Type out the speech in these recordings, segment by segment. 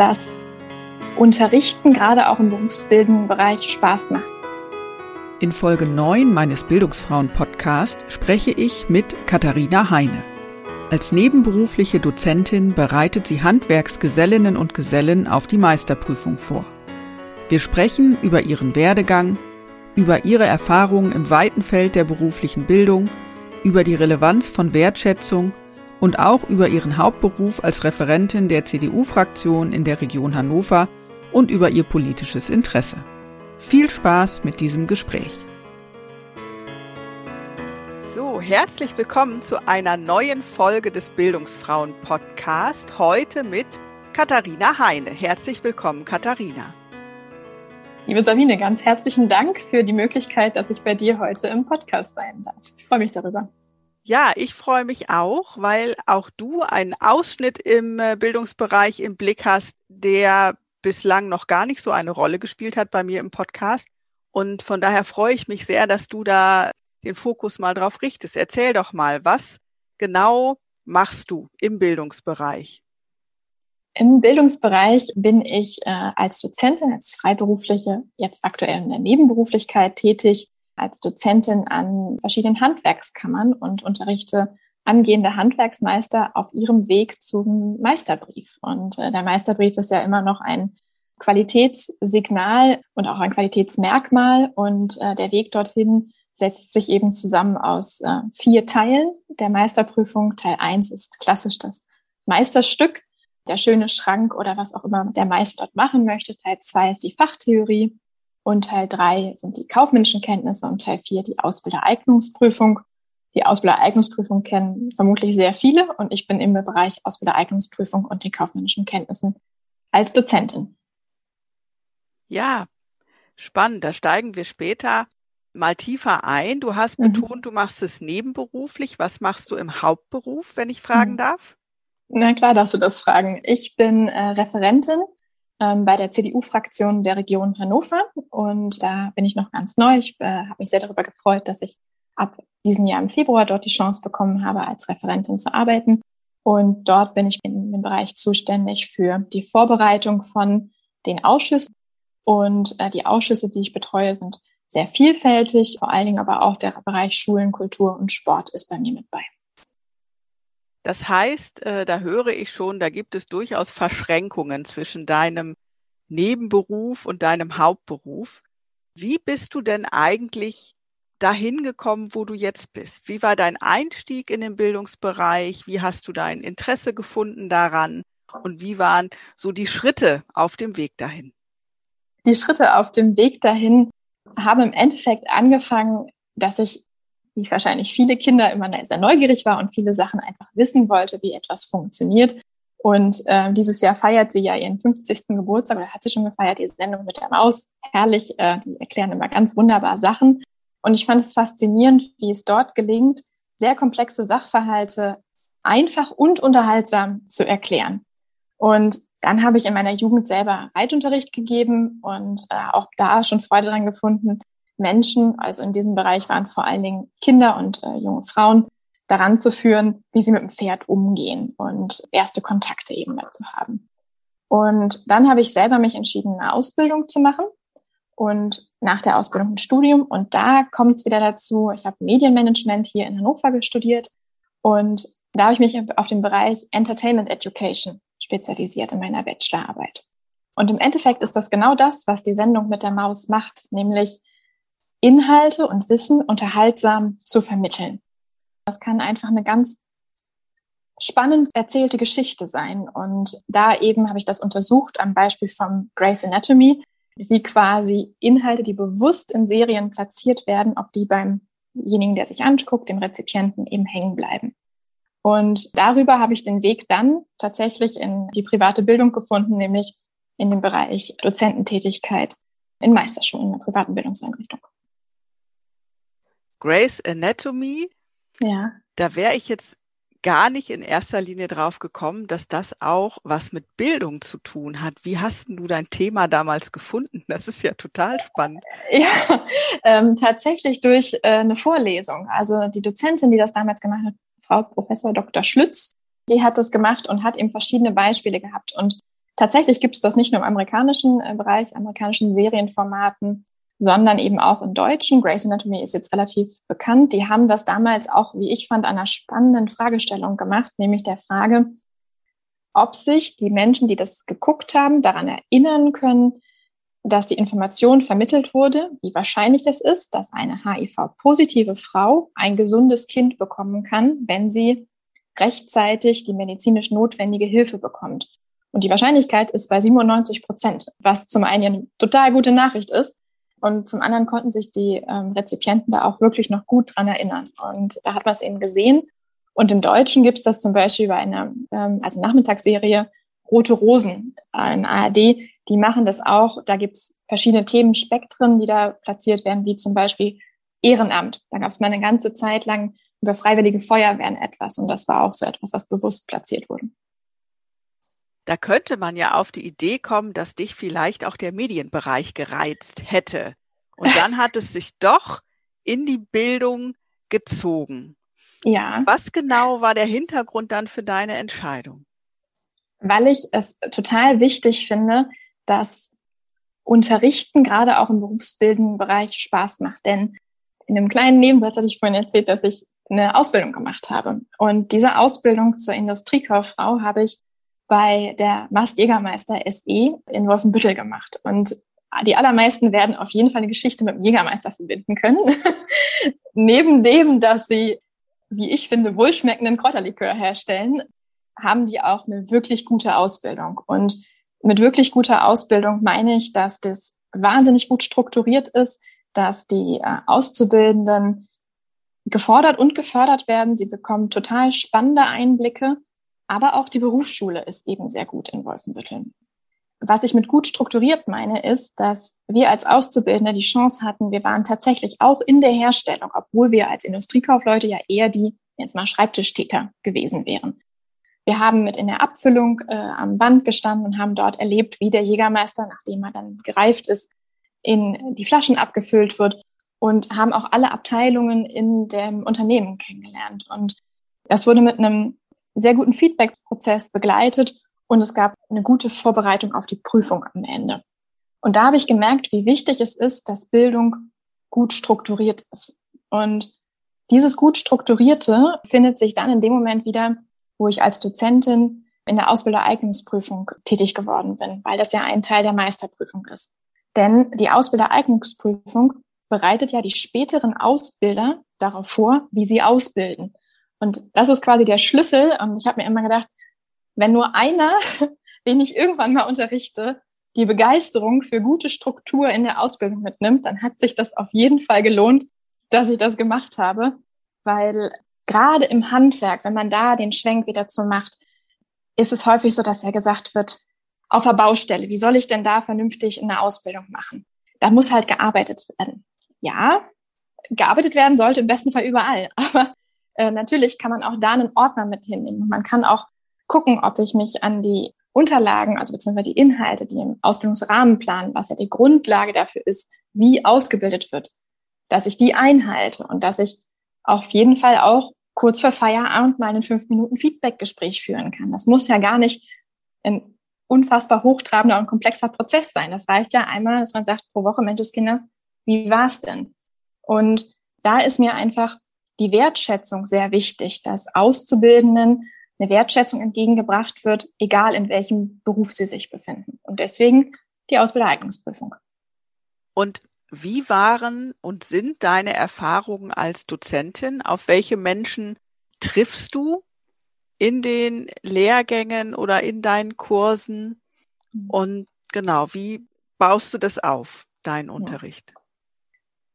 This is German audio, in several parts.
dass Unterrichten gerade auch im berufsbildenden Bereich Spaß macht. In Folge 9 meines Bildungsfrauen-Podcast spreche ich mit Katharina Heine. Als nebenberufliche Dozentin bereitet sie Handwerksgesellinnen und Gesellen auf die Meisterprüfung vor. Wir sprechen über ihren Werdegang, über ihre Erfahrungen im weiten Feld der beruflichen Bildung, über die Relevanz von Wertschätzung und auch über ihren Hauptberuf als Referentin der CDU-Fraktion in der Region Hannover und über ihr politisches Interesse. Viel Spaß mit diesem Gespräch. So, herzlich willkommen zu einer neuen Folge des Bildungsfrauen Podcast. Heute mit Katharina Heine. Herzlich willkommen, Katharina. Liebe Sabine, ganz herzlichen Dank für die Möglichkeit, dass ich bei dir heute im Podcast sein darf. Ich freue mich darüber. Ja, ich freue mich auch, weil auch du einen Ausschnitt im äh, Bildungsbereich im Blick hast, der bislang noch gar nicht so eine Rolle gespielt hat bei mir im Podcast. Und von daher freue ich mich sehr, dass du da den Fokus mal drauf richtest. Erzähl doch mal, was genau machst du im Bildungsbereich? Im Bildungsbereich bin ich äh, als Dozentin, als Freiberufliche, jetzt aktuell in der Nebenberuflichkeit tätig, als Dozentin an verschiedenen Handwerkskammern und unterrichte angehende Handwerksmeister auf ihrem Weg zum Meisterbrief. Und äh, der Meisterbrief ist ja immer noch ein Qualitätssignal und auch ein Qualitätsmerkmal. Und äh, der Weg dorthin setzt sich eben zusammen aus äh, vier Teilen der Meisterprüfung. Teil eins ist klassisch das Meisterstück, der schöne Schrank oder was auch immer der Meister dort machen möchte. Teil zwei ist die Fachtheorie. Und Teil drei sind die kaufmännischen Kenntnisse und Teil vier die Ausbildereignungsprüfung. Die Ausbildereignungsprüfung kennen vermutlich sehr viele und ich bin im Bereich Ausbildereignungsprüfung und den kaufmännischen Kenntnissen als Dozentin. Ja, spannend. Da steigen wir später mal tiefer ein. Du hast mhm. betont, du machst es nebenberuflich. Was machst du im Hauptberuf, wenn ich fragen mhm. darf? Na klar, darfst du das fragen. Ich bin äh, Referentin ähm, bei der CDU-Fraktion der Region Hannover. Und da bin ich noch ganz neu. Ich äh, habe mich sehr darüber gefreut, dass ich ab diesem Jahr im Februar dort die Chance bekommen habe, als Referentin zu arbeiten. Und dort bin ich in dem Bereich zuständig für die Vorbereitung von den Ausschüssen. Und äh, die Ausschüsse, die ich betreue, sind sehr vielfältig. Vor allen Dingen aber auch der Bereich Schulen, Kultur und Sport ist bei mir mit bei. Das heißt, äh, da höre ich schon, da gibt es durchaus Verschränkungen zwischen deinem Nebenberuf und deinem Hauptberuf. Wie bist du denn eigentlich dahin gekommen, wo du jetzt bist? Wie war dein Einstieg in den Bildungsbereich? Wie hast du dein Interesse gefunden daran? Und wie waren so die Schritte auf dem Weg dahin? Die Schritte auf dem Weg dahin haben im Endeffekt angefangen, dass ich wie wahrscheinlich viele Kinder immer sehr neugierig war und viele Sachen einfach wissen wollte, wie etwas funktioniert. Und äh, dieses Jahr feiert sie ja ihren 50. Geburtstag oder hat sie schon gefeiert, die Sendung mit der Maus. Herrlich, äh, die erklären immer ganz wunderbar Sachen. Und ich fand es faszinierend, wie es dort gelingt, sehr komplexe Sachverhalte einfach und unterhaltsam zu erklären. Und dann habe ich in meiner Jugend selber Reitunterricht gegeben und äh, auch da schon Freude dran gefunden, Menschen, also in diesem Bereich waren es vor allen Dingen Kinder und äh, junge Frauen, daran zu führen, wie sie mit dem Pferd umgehen und erste Kontakte eben dazu haben. Und dann habe ich selber mich entschieden, eine Ausbildung zu machen und nach der Ausbildung ein Studium. Und da kommt es wieder dazu, ich habe Medienmanagement hier in Hannover studiert und da habe ich mich auf den Bereich Entertainment Education spezialisiert in meiner Bachelorarbeit. Und im Endeffekt ist das genau das, was die Sendung mit der Maus macht, nämlich Inhalte und Wissen unterhaltsam zu vermitteln. Das kann einfach eine ganz spannend erzählte Geschichte sein. Und da eben habe ich das untersucht am Beispiel von Grace Anatomy, wie quasi Inhalte, die bewusst in Serien platziert werden, ob die beimjenigen, der sich anguckt, dem Rezipienten eben hängen bleiben. Und darüber habe ich den Weg dann tatsächlich in die private Bildung gefunden, nämlich in dem Bereich Dozententätigkeit in Meisterschulen, in der privaten Bildungseinrichtung. Grace Anatomy. Ja. Da wäre ich jetzt gar nicht in erster Linie drauf gekommen, dass das auch was mit Bildung zu tun hat. Wie hast du dein Thema damals gefunden? Das ist ja total spannend. Ja, ähm, tatsächlich durch äh, eine Vorlesung. Also die Dozentin, die das damals gemacht hat, Frau Professor Dr. Schlütz, die hat das gemacht und hat eben verschiedene Beispiele gehabt. Und tatsächlich gibt es das nicht nur im amerikanischen äh, Bereich, amerikanischen Serienformaten, sondern eben auch in deutschen. Grey's Anatomy ist jetzt relativ bekannt. Die haben das damals auch, wie ich fand, einer spannenden Fragestellung gemacht, nämlich der Frage, ob sich die Menschen, die das geguckt haben, daran erinnern können, dass die Information vermittelt wurde, wie wahrscheinlich es ist, dass eine HIV-positive Frau ein gesundes Kind bekommen kann, wenn sie rechtzeitig die medizinisch notwendige Hilfe bekommt. Und die Wahrscheinlichkeit ist bei 97 Prozent, was zum einen eine total gute Nachricht ist, und zum anderen konnten sich die ähm, Rezipienten da auch wirklich noch gut dran erinnern. Und da hat man es eben gesehen. Und im Deutschen gibt es das zum Beispiel bei einer ähm, also Nachmittagsserie Rote Rosen in ARD. Die machen das auch. Da gibt es verschiedene Themenspektren, die da platziert werden, wie zum Beispiel Ehrenamt. Da gab es mal eine ganze Zeit lang über freiwillige Feuerwehren etwas. Und das war auch so etwas, was bewusst platziert wurde. Da könnte man ja auf die Idee kommen, dass dich vielleicht auch der Medienbereich gereizt hätte. Und dann hat es sich doch in die Bildung gezogen. Ja. Was genau war der Hintergrund dann für deine Entscheidung? Weil ich es total wichtig finde, dass Unterrichten gerade auch im berufsbildenden Bereich Spaß macht. Denn in einem kleinen Nebensatz hatte ich vorhin erzählt, dass ich eine Ausbildung gemacht habe. Und diese Ausbildung zur Industriekauffrau habe ich bei der Mast Jägermeister SE in Wolfenbüttel gemacht. Und die allermeisten werden auf jeden Fall eine Geschichte mit dem Jägermeister verbinden können. Neben dem, dass sie, wie ich finde, wohlschmeckenden Kräuterlikör herstellen, haben die auch eine wirklich gute Ausbildung. Und mit wirklich guter Ausbildung meine ich, dass das wahnsinnig gut strukturiert ist, dass die äh, Auszubildenden gefordert und gefördert werden. Sie bekommen total spannende Einblicke aber auch die Berufsschule ist eben sehr gut in Wolfenbüttel. Was ich mit gut strukturiert meine, ist, dass wir als Auszubildende die Chance hatten, wir waren tatsächlich auch in der Herstellung, obwohl wir als Industriekaufleute ja eher die, jetzt mal Schreibtischtäter gewesen wären. Wir haben mit in der Abfüllung äh, am Band gestanden und haben dort erlebt, wie der Jägermeister, nachdem er dann gereift ist, in die Flaschen abgefüllt wird und haben auch alle Abteilungen in dem Unternehmen kennengelernt. Und das wurde mit einem sehr guten Feedback-Prozess begleitet und es gab eine gute Vorbereitung auf die Prüfung am Ende. Und da habe ich gemerkt, wie wichtig es ist, dass Bildung gut strukturiert ist. Und dieses gut strukturierte findet sich dann in dem Moment wieder, wo ich als Dozentin in der Ausbildereignungsprüfung tätig geworden bin, weil das ja ein Teil der Meisterprüfung ist. Denn die Ausbildereignungsprüfung bereitet ja die späteren Ausbilder darauf vor, wie sie ausbilden. Und das ist quasi der Schlüssel. Und ich habe mir immer gedacht, wenn nur einer, den ich irgendwann mal unterrichte, die Begeisterung für gute Struktur in der Ausbildung mitnimmt, dann hat sich das auf jeden Fall gelohnt, dass ich das gemacht habe. Weil gerade im Handwerk, wenn man da den Schwenk wieder zu macht, ist es häufig so, dass ja gesagt wird, auf der Baustelle, wie soll ich denn da vernünftig eine Ausbildung machen? Da muss halt gearbeitet werden. Ja, gearbeitet werden sollte im besten Fall überall. Aber äh, natürlich kann man auch da einen Ordner mit hinnehmen. Man kann auch gucken, ob ich mich an die Unterlagen, also beziehungsweise die Inhalte, die im Ausbildungsrahmenplan, was ja die Grundlage dafür ist, wie ausgebildet wird, dass ich die einhalte und dass ich auf jeden Fall auch kurz vor Feierabend mal ein fünf Minuten Feedbackgespräch führen kann. Das muss ja gar nicht ein unfassbar hochtrabender und komplexer Prozess sein. Das reicht ja einmal, dass man sagt pro Woche, Mensch des Kindes, wie war's denn? Und da ist mir einfach die Wertschätzung sehr wichtig, dass Auszubildenden eine Wertschätzung entgegengebracht wird, egal in welchem Beruf sie sich befinden. Und deswegen die Ausbildereignungsprüfung. Und wie waren und sind deine Erfahrungen als Dozentin? Auf welche Menschen triffst du in den Lehrgängen oder in deinen Kursen? Mhm. Und genau, wie baust du das auf, deinen Unterricht?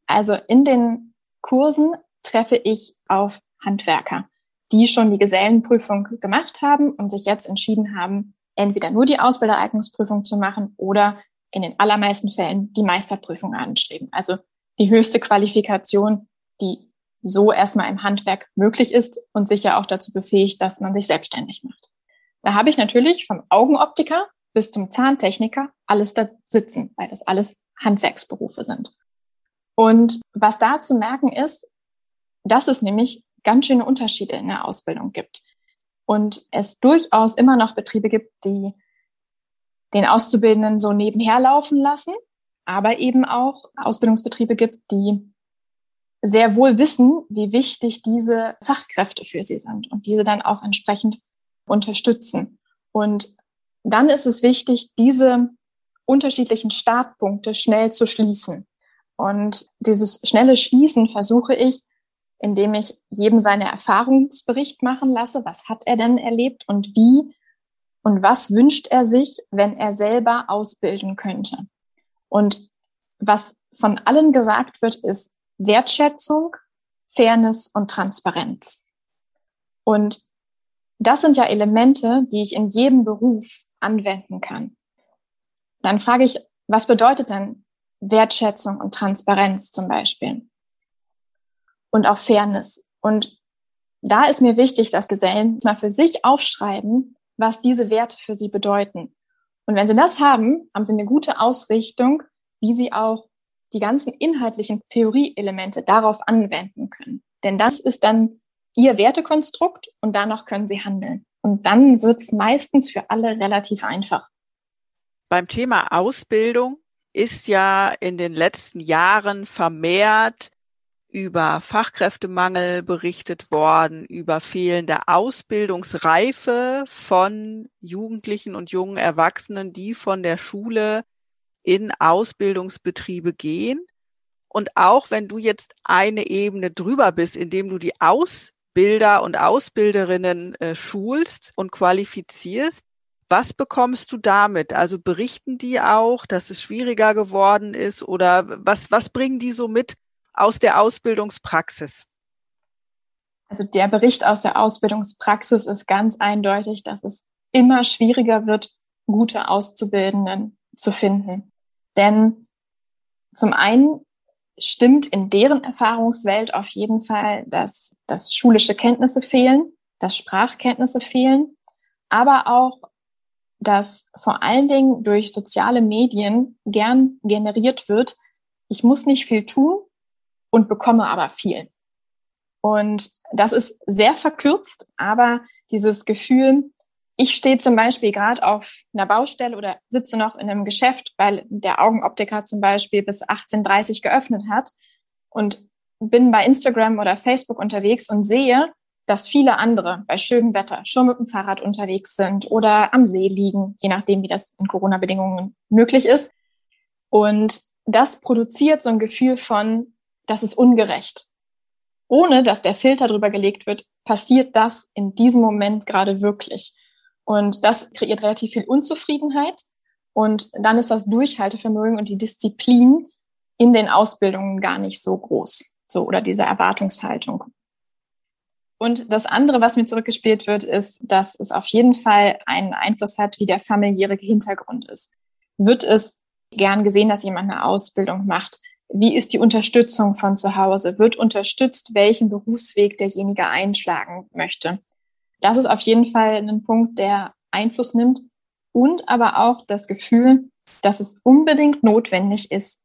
Also in den Kursen treffe ich auf Handwerker, die schon die Gesellenprüfung gemacht haben und sich jetzt entschieden haben, entweder nur die Ausbildereignungsprüfung zu machen oder in den allermeisten Fällen die Meisterprüfung anstreben. Also die höchste Qualifikation, die so erstmal im Handwerk möglich ist und sicher auch dazu befähigt, dass man sich selbstständig macht. Da habe ich natürlich vom Augenoptiker bis zum Zahntechniker alles da sitzen, weil das alles Handwerksberufe sind. Und was da zu merken ist, dass es nämlich ganz schöne Unterschiede in der Ausbildung gibt. Und es durchaus immer noch Betriebe gibt, die den Auszubildenden so nebenher laufen lassen, aber eben auch Ausbildungsbetriebe gibt, die sehr wohl wissen, wie wichtig diese Fachkräfte für sie sind und diese dann auch entsprechend unterstützen. Und dann ist es wichtig, diese unterschiedlichen Startpunkte schnell zu schließen. Und dieses schnelle Schließen versuche ich, indem ich jedem seine Erfahrungsbericht machen lasse. Was hat er denn erlebt und wie? Und was wünscht er sich, wenn er selber ausbilden könnte? Und was von allen gesagt wird, ist Wertschätzung, Fairness und Transparenz. Und das sind ja Elemente, die ich in jedem Beruf anwenden kann. Dann frage ich, was bedeutet denn Wertschätzung und Transparenz zum Beispiel? Und auch Fairness. Und da ist mir wichtig, dass Gesellen mal für sich aufschreiben, was diese Werte für sie bedeuten. Und wenn sie das haben, haben sie eine gute Ausrichtung, wie sie auch die ganzen inhaltlichen Theorieelemente darauf anwenden können. Denn das ist dann ihr Wertekonstrukt und danach können sie handeln. Und dann wird es meistens für alle relativ einfach. Beim Thema Ausbildung ist ja in den letzten Jahren vermehrt über Fachkräftemangel berichtet worden, über fehlende Ausbildungsreife von Jugendlichen und jungen Erwachsenen, die von der Schule in Ausbildungsbetriebe gehen. Und auch wenn du jetzt eine Ebene drüber bist, indem du die Aus Ausbilder und Ausbilderinnen äh, schulst und qualifizierst. Was bekommst du damit? Also berichten die auch, dass es schwieriger geworden ist oder was, was bringen die so mit aus der Ausbildungspraxis? Also der Bericht aus der Ausbildungspraxis ist ganz eindeutig, dass es immer schwieriger wird, gute Auszubildenden zu finden. Denn zum einen stimmt in deren Erfahrungswelt auf jeden Fall, dass, dass schulische Kenntnisse fehlen, dass Sprachkenntnisse fehlen, aber auch, dass vor allen Dingen durch soziale Medien gern generiert wird, ich muss nicht viel tun und bekomme aber viel. Und das ist sehr verkürzt, aber dieses Gefühl, ich stehe zum Beispiel gerade auf einer Baustelle oder sitze noch in einem Geschäft, weil der Augenoptiker zum Beispiel bis 18.30 geöffnet hat und bin bei Instagram oder Facebook unterwegs und sehe, dass viele andere bei schönem Wetter schon mit dem Fahrrad unterwegs sind oder am See liegen, je nachdem, wie das in Corona-Bedingungen möglich ist. Und das produziert so ein Gefühl von, das ist ungerecht. Ohne dass der Filter drüber gelegt wird, passiert das in diesem Moment gerade wirklich. Und das kreiert relativ viel Unzufriedenheit. Und dann ist das Durchhaltevermögen und die Disziplin in den Ausbildungen gar nicht so groß. So, oder diese Erwartungshaltung. Und das andere, was mir zurückgespielt wird, ist, dass es auf jeden Fall einen Einfluss hat, wie der familiäre Hintergrund ist. Wird es gern gesehen, dass jemand eine Ausbildung macht? Wie ist die Unterstützung von zu Hause? Wird unterstützt, welchen Berufsweg derjenige einschlagen möchte? Das ist auf jeden Fall ein Punkt, der Einfluss nimmt und aber auch das Gefühl, dass es unbedingt notwendig ist,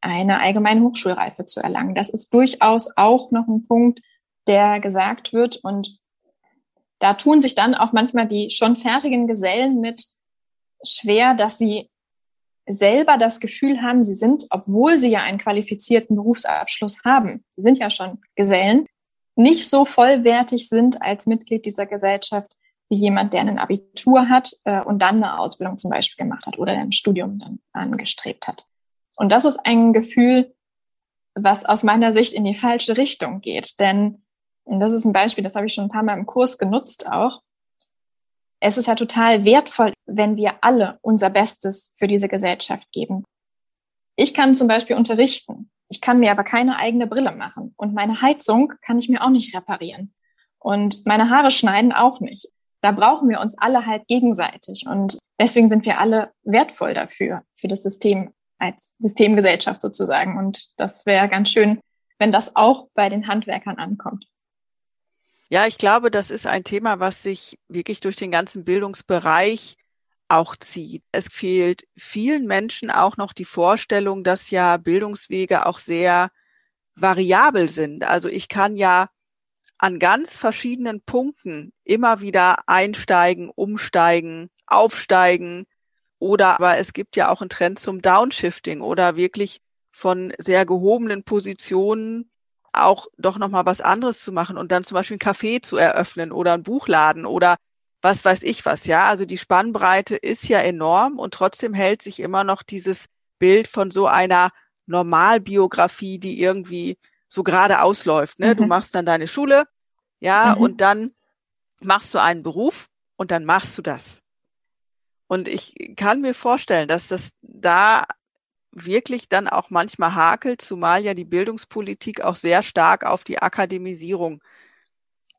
eine allgemeine Hochschulreife zu erlangen. Das ist durchaus auch noch ein Punkt, der gesagt wird und da tun sich dann auch manchmal die schon fertigen Gesellen mit schwer, dass sie selber das Gefühl haben, sie sind, obwohl sie ja einen qualifizierten Berufsabschluss haben, sie sind ja schon Gesellen, nicht so vollwertig sind als Mitglied dieser Gesellschaft wie jemand, der ein Abitur hat äh, und dann eine Ausbildung zum Beispiel gemacht hat oder ein Studium dann angestrebt hat. Und das ist ein Gefühl, was aus meiner Sicht in die falsche Richtung geht. Denn, und das ist ein Beispiel, das habe ich schon ein paar Mal im Kurs genutzt auch, es ist ja total wertvoll, wenn wir alle unser Bestes für diese Gesellschaft geben. Ich kann zum Beispiel unterrichten ich kann mir aber keine eigene Brille machen und meine Heizung kann ich mir auch nicht reparieren und meine Haare schneiden auch nicht. da brauchen wir uns alle halt gegenseitig. Und deswegen sind wir alle wertvoll dafür, für das System als Systemgesellschaft sozusagen. Und das wäre ganz schön, wenn das auch bei den Handwerkern ankommt. Ja, ich glaube, das ist ein Thema, was sich wirklich durch den ganzen Bildungsbereich auch zieht. Es fehlt vielen Menschen auch noch die Vorstellung, dass ja Bildungswege auch sehr variabel sind. Also ich kann ja an ganz verschiedenen Punkten immer wieder einsteigen, umsteigen, aufsteigen. Oder aber es gibt ja auch einen Trend zum Downshifting oder wirklich von sehr gehobenen Positionen auch doch nochmal was anderes zu machen und dann zum Beispiel ein Café zu eröffnen oder einen Buchladen oder was weiß ich was, ja. Also die Spannbreite ist ja enorm und trotzdem hält sich immer noch dieses Bild von so einer Normalbiografie, die irgendwie so gerade ausläuft. Ne? Mhm. Du machst dann deine Schule, ja, mhm. und dann machst du einen Beruf und dann machst du das. Und ich kann mir vorstellen, dass das da wirklich dann auch manchmal hakelt, zumal ja die Bildungspolitik auch sehr stark auf die Akademisierung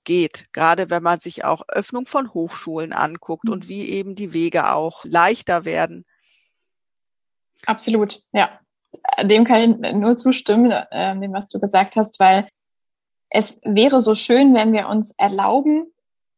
geht, gerade wenn man sich auch Öffnung von Hochschulen anguckt und wie eben die Wege auch leichter werden. Absolut, ja. Dem kann ich nur zustimmen, äh, dem, was du gesagt hast, weil es wäre so schön, wenn wir uns erlauben,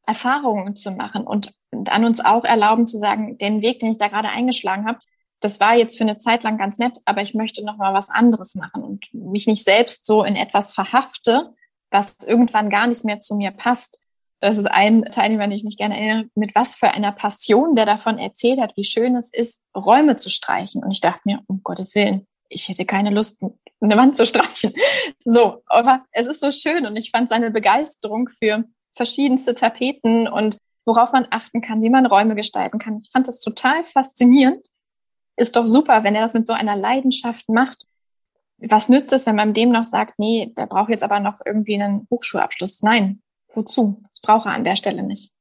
Erfahrungen zu machen und dann uns auch erlauben zu sagen, den Weg, den ich da gerade eingeschlagen habe, das war jetzt für eine Zeit lang ganz nett, aber ich möchte noch mal was anderes machen und mich nicht selbst so in etwas verhafte, was irgendwann gar nicht mehr zu mir passt. Das ist ein Teilnehmer, den ich mich gerne erinnere, mit was für einer Passion der davon erzählt hat, wie schön es ist, Räume zu streichen. Und ich dachte mir, um Gottes Willen, ich hätte keine Lust, eine Wand zu streichen. So, aber es ist so schön und ich fand seine Begeisterung für verschiedenste Tapeten und worauf man achten kann, wie man Räume gestalten kann. Ich fand das total faszinierend. Ist doch super, wenn er das mit so einer Leidenschaft macht was nützt es, wenn man dem noch sagt, nee, der braucht jetzt aber noch irgendwie einen Hochschulabschluss? Nein, wozu? Das braucht er an der Stelle nicht.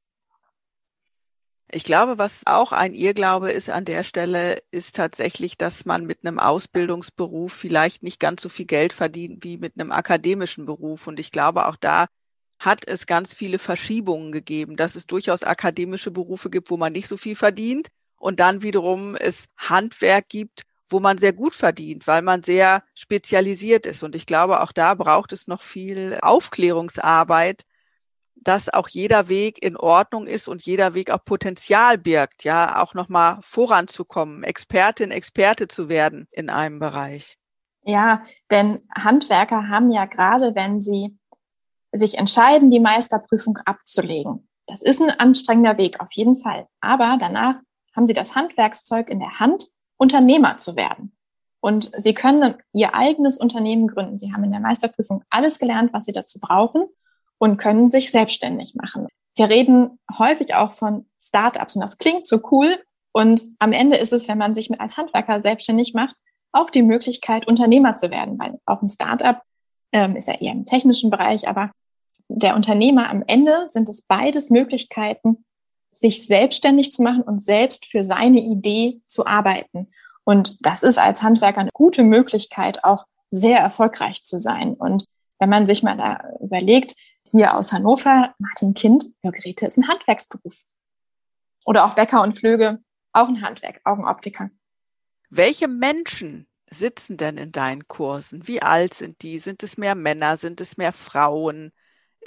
Ich glaube, was auch ein Irrglaube ist an der Stelle, ist tatsächlich, dass man mit einem Ausbildungsberuf vielleicht nicht ganz so viel Geld verdient wie mit einem akademischen Beruf. Und ich glaube, auch da hat es ganz viele Verschiebungen gegeben, dass es durchaus akademische Berufe gibt, wo man nicht so viel verdient und dann wiederum es Handwerk gibt, wo man sehr gut verdient, weil man sehr spezialisiert ist. Und ich glaube, auch da braucht es noch viel Aufklärungsarbeit, dass auch jeder Weg in Ordnung ist und jeder Weg auch Potenzial birgt, ja, auch nochmal voranzukommen, Expertin, Experte zu werden in einem Bereich. Ja, denn Handwerker haben ja gerade, wenn sie sich entscheiden, die Meisterprüfung abzulegen. Das ist ein anstrengender Weg, auf jeden Fall. Aber danach haben sie das Handwerkszeug in der Hand Unternehmer zu werden. Und sie können ihr eigenes Unternehmen gründen. Sie haben in der Meisterprüfung alles gelernt, was sie dazu brauchen und können sich selbstständig machen. Wir reden häufig auch von Startups und das klingt so cool. Und am Ende ist es, wenn man sich als Handwerker selbstständig macht, auch die Möglichkeit, Unternehmer zu werden, weil auch ein Startup ähm, ist ja eher im technischen Bereich, aber der Unternehmer am Ende sind es beides Möglichkeiten, sich selbstständig zu machen und selbst für seine Idee zu arbeiten. Und das ist als Handwerker eine gute Möglichkeit, auch sehr erfolgreich zu sein. Und wenn man sich mal da überlegt, hier aus Hannover, Martin Kind, Hörgeräte ist ein Handwerksberuf. Oder auch Bäcker und Flöge, auch ein Handwerk, Augenoptiker. Welche Menschen sitzen denn in deinen Kursen? Wie alt sind die? Sind es mehr Männer? Sind es mehr Frauen?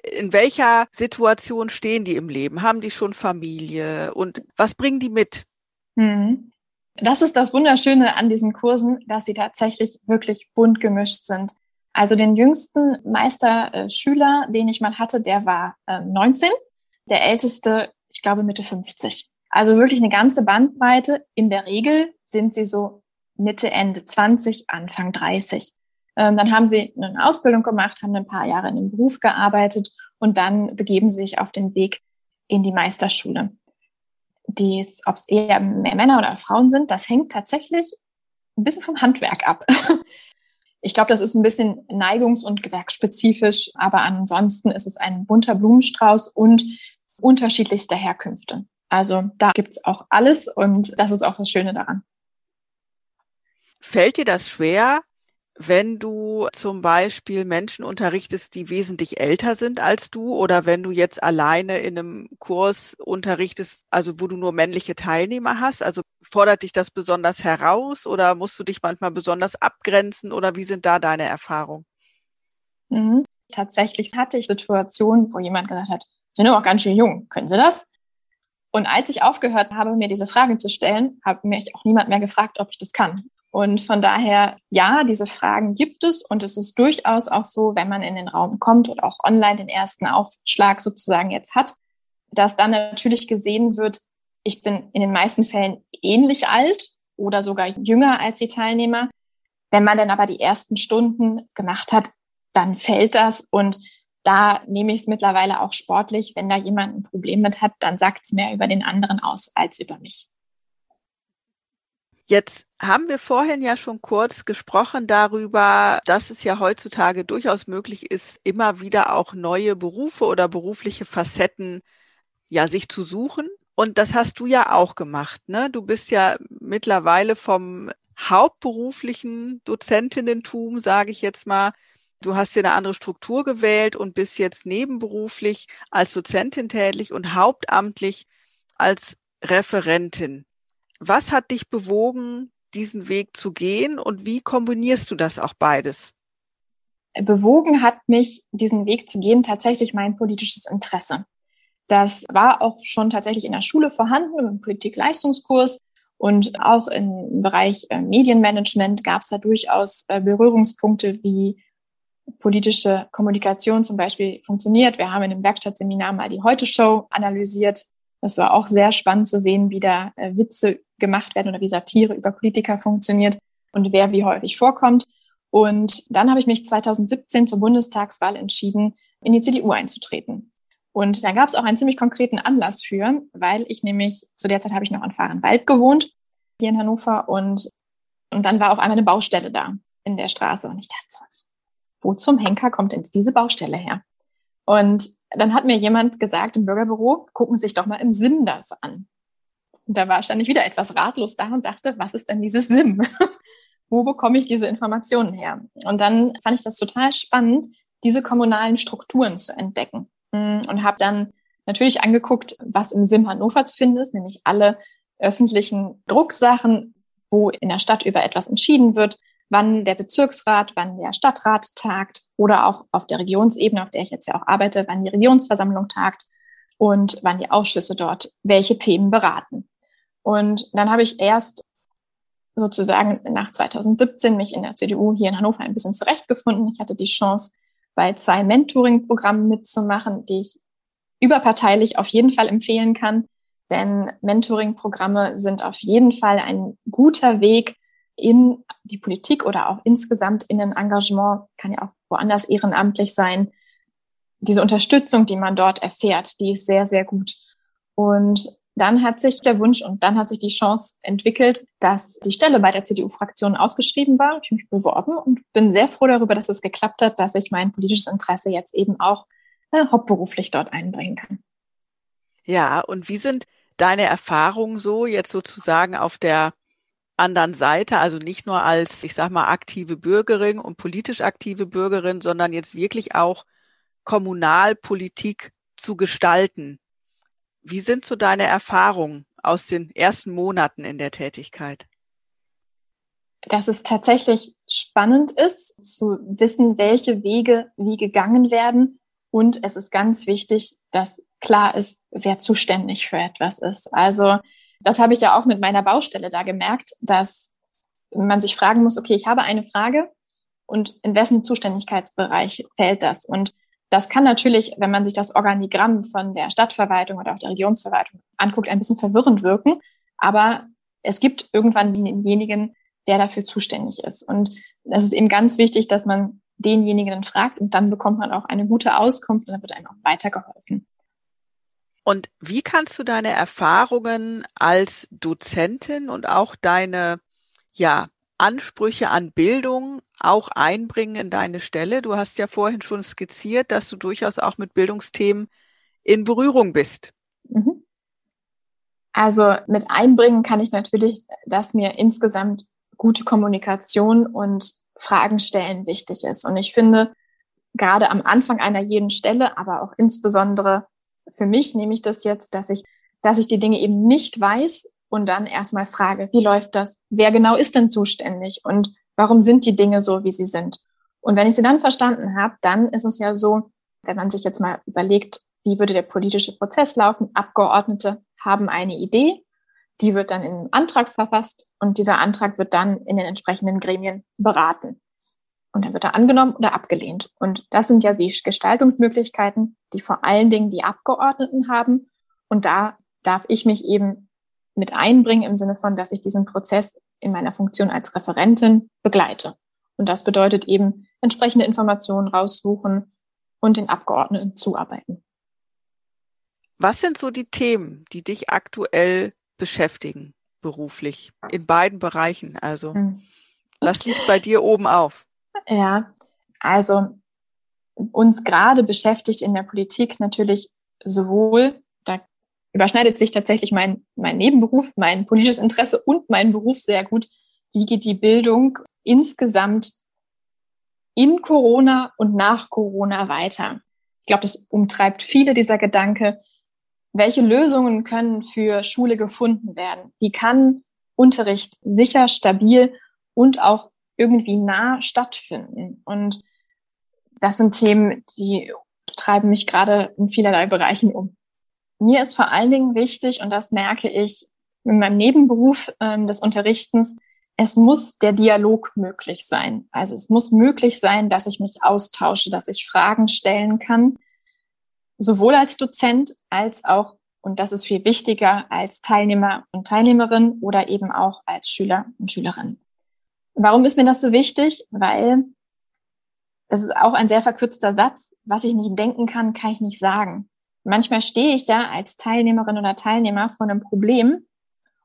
In welcher Situation stehen die im Leben? Haben die schon Familie? Und was bringen die mit? Mhm. Das ist das Wunderschöne an diesen Kursen, dass sie tatsächlich wirklich bunt gemischt sind. Also den jüngsten Meisterschüler, den ich mal hatte, der war 19. Ähm, der älteste, ich glaube, Mitte 50. Also wirklich eine ganze Bandbreite. In der Regel sind sie so Mitte, Ende 20, Anfang 30. Ähm, dann haben sie eine Ausbildung gemacht, haben ein paar Jahre in dem Beruf gearbeitet und dann begeben sie sich auf den Weg in die Meisterschule. Dies, ob es eher mehr Männer oder Frauen sind, das hängt tatsächlich ein bisschen vom Handwerk ab. Ich glaube, das ist ein bisschen neigungs- und gewerksspezifisch, aber ansonsten ist es ein bunter Blumenstrauß und unterschiedlichste Herkünfte. Also da gibt es auch alles und das ist auch das Schöne daran. Fällt dir das schwer, wenn du zum Beispiel Menschen unterrichtest, die wesentlich älter sind als du oder wenn du jetzt alleine in einem Kurs unterrichtest, also wo du nur männliche Teilnehmer hast? Also fordert dich das besonders heraus oder musst du dich manchmal besonders abgrenzen oder wie sind da deine Erfahrungen? Mhm. Tatsächlich hatte ich Situationen, wo jemand gesagt hat, sind ja auch ganz schön jung, können Sie das? Und als ich aufgehört habe, mir diese Fragen zu stellen, hat mich auch niemand mehr gefragt, ob ich das kann. Und von daher, ja, diese Fragen gibt es und es ist durchaus auch so, wenn man in den Raum kommt oder auch online den ersten Aufschlag sozusagen jetzt hat, dass dann natürlich gesehen wird, ich bin in den meisten Fällen ähnlich alt oder sogar jünger als die Teilnehmer. Wenn man dann aber die ersten Stunden gemacht hat, dann fällt das und da nehme ich es mittlerweile auch sportlich. Wenn da jemand ein Problem mit hat, dann sagt es mehr über den anderen aus als über mich. Jetzt haben wir vorhin ja schon kurz gesprochen darüber, dass es ja heutzutage durchaus möglich ist, immer wieder auch neue Berufe oder berufliche Facetten ja sich zu suchen. Und das hast du ja auch gemacht. Ne? Du bist ja mittlerweile vom hauptberuflichen Dozentinnentum, sage ich jetzt mal, du hast dir eine andere Struktur gewählt und bist jetzt nebenberuflich als Dozentin tätig und hauptamtlich als Referentin. Was hat dich bewogen, diesen Weg zu gehen und wie kombinierst du das auch beides? Bewogen hat mich, diesen Weg zu gehen, tatsächlich mein politisches Interesse. Das war auch schon tatsächlich in der Schule vorhanden, im Politikleistungskurs und auch im Bereich äh, Medienmanagement gab es da durchaus äh, Berührungspunkte, wie politische Kommunikation zum Beispiel funktioniert. Wir haben in einem Werkstattseminar mal die Heute-Show analysiert. Das war auch sehr spannend zu sehen, wie da äh, Witze gemacht werden oder wie Satire über Politiker funktioniert und wer wie häufig vorkommt. Und dann habe ich mich 2017 zur Bundestagswahl entschieden, in die CDU einzutreten. Und da gab es auch einen ziemlich konkreten Anlass für, weil ich nämlich, zu der Zeit habe ich noch an Fahrenwald gewohnt, hier in Hannover, und, und dann war auf einmal eine Baustelle da in der Straße. Und ich dachte so, wo zum Henker kommt jetzt diese Baustelle her? Und dann hat mir jemand gesagt im Bürgerbüro, gucken Sie sich doch mal im SIM das an. Und da war stand ich wieder etwas ratlos da und dachte, was ist denn dieses SIM? Wo bekomme ich diese Informationen her? Und dann fand ich das total spannend, diese kommunalen Strukturen zu entdecken. Mm, und habe dann natürlich angeguckt, was im SIM Hannover zu finden ist, nämlich alle öffentlichen Drucksachen, wo in der Stadt über etwas entschieden wird, wann der Bezirksrat, wann der Stadtrat tagt oder auch auf der Regionsebene, auf der ich jetzt ja auch arbeite, wann die Regionsversammlung tagt und wann die Ausschüsse dort welche Themen beraten. Und dann habe ich erst sozusagen nach 2017 mich in der CDU hier in Hannover ein bisschen zurechtgefunden. Ich hatte die Chance, bei zwei Mentoring-Programmen mitzumachen, die ich überparteilich auf jeden Fall empfehlen kann. Denn Mentoring-Programme sind auf jeden Fall ein guter Weg, in die Politik oder auch insgesamt in ein Engagement, kann ja auch woanders ehrenamtlich sein. Diese Unterstützung, die man dort erfährt, die ist sehr, sehr gut. Und dann hat sich der Wunsch und dann hat sich die Chance entwickelt, dass die Stelle bei der CDU-Fraktion ausgeschrieben war. Ich habe mich beworben und bin sehr froh darüber, dass es geklappt hat, dass ich mein politisches Interesse jetzt eben auch äh, hauptberuflich dort einbringen kann. Ja, und wie sind deine Erfahrungen so jetzt sozusagen auf der anderen Seite, also nicht nur als, ich sag mal, aktive Bürgerin und politisch aktive Bürgerin, sondern jetzt wirklich auch Kommunalpolitik zu gestalten. Wie sind so deine Erfahrungen aus den ersten Monaten in der Tätigkeit? Dass es tatsächlich spannend ist, zu wissen, welche Wege wie gegangen werden. Und es ist ganz wichtig, dass klar ist, wer zuständig für etwas ist. Also das habe ich ja auch mit meiner Baustelle da gemerkt, dass man sich fragen muss, okay, ich habe eine Frage und in wessen Zuständigkeitsbereich fällt das? Und das kann natürlich, wenn man sich das Organigramm von der Stadtverwaltung oder auch der Regionsverwaltung anguckt, ein bisschen verwirrend wirken. Aber es gibt irgendwann denjenigen, der dafür zuständig ist. Und es ist eben ganz wichtig, dass man denjenigen fragt und dann bekommt man auch eine gute Auskunft und dann wird einem auch weitergeholfen. Und wie kannst du deine Erfahrungen als Dozentin und auch deine, ja, Ansprüche an Bildung auch einbringen in deine Stelle? Du hast ja vorhin schon skizziert, dass du durchaus auch mit Bildungsthemen in Berührung bist. Mhm. Also mit einbringen kann ich natürlich, dass mir insgesamt gute Kommunikation und Fragen stellen wichtig ist. Und ich finde, gerade am Anfang einer jeden Stelle, aber auch insbesondere für mich nehme ich das jetzt, dass ich, dass ich die Dinge eben nicht weiß und dann erstmal frage, wie läuft das? Wer genau ist denn zuständig? Und warum sind die Dinge so, wie sie sind? Und wenn ich sie dann verstanden habe, dann ist es ja so, wenn man sich jetzt mal überlegt, wie würde der politische Prozess laufen? Abgeordnete haben eine Idee, die wird dann in einen Antrag verfasst und dieser Antrag wird dann in den entsprechenden Gremien beraten. Und dann wird er angenommen oder abgelehnt. Und das sind ja die Gestaltungsmöglichkeiten, die vor allen Dingen die Abgeordneten haben. Und da darf ich mich eben mit einbringen im Sinne von, dass ich diesen Prozess in meiner Funktion als Referentin begleite. Und das bedeutet eben entsprechende Informationen raussuchen und den Abgeordneten zuarbeiten. Was sind so die Themen, die dich aktuell beschäftigen, beruflich, in beiden Bereichen? Also, hm. was liegt bei dir oben auf? Ja, also uns gerade beschäftigt in der Politik natürlich sowohl, da überschneidet sich tatsächlich mein, mein Nebenberuf, mein politisches Interesse und mein Beruf sehr gut. Wie geht die Bildung insgesamt in Corona und nach Corona weiter? Ich glaube, das umtreibt viele dieser Gedanke. Welche Lösungen können für Schule gefunden werden? Wie kann Unterricht sicher, stabil und auch irgendwie nah stattfinden. Und das sind Themen, die treiben mich gerade in vielerlei Bereichen um. Mir ist vor allen Dingen wichtig, und das merke ich in meinem Nebenberuf ähm, des Unterrichtens, es muss der Dialog möglich sein. Also es muss möglich sein, dass ich mich austausche, dass ich Fragen stellen kann, sowohl als Dozent als auch, und das ist viel wichtiger, als Teilnehmer und Teilnehmerin oder eben auch als Schüler und Schülerin. Warum ist mir das so wichtig? Weil das ist auch ein sehr verkürzter Satz. Was ich nicht denken kann, kann ich nicht sagen. Manchmal stehe ich ja als Teilnehmerin oder Teilnehmer vor einem Problem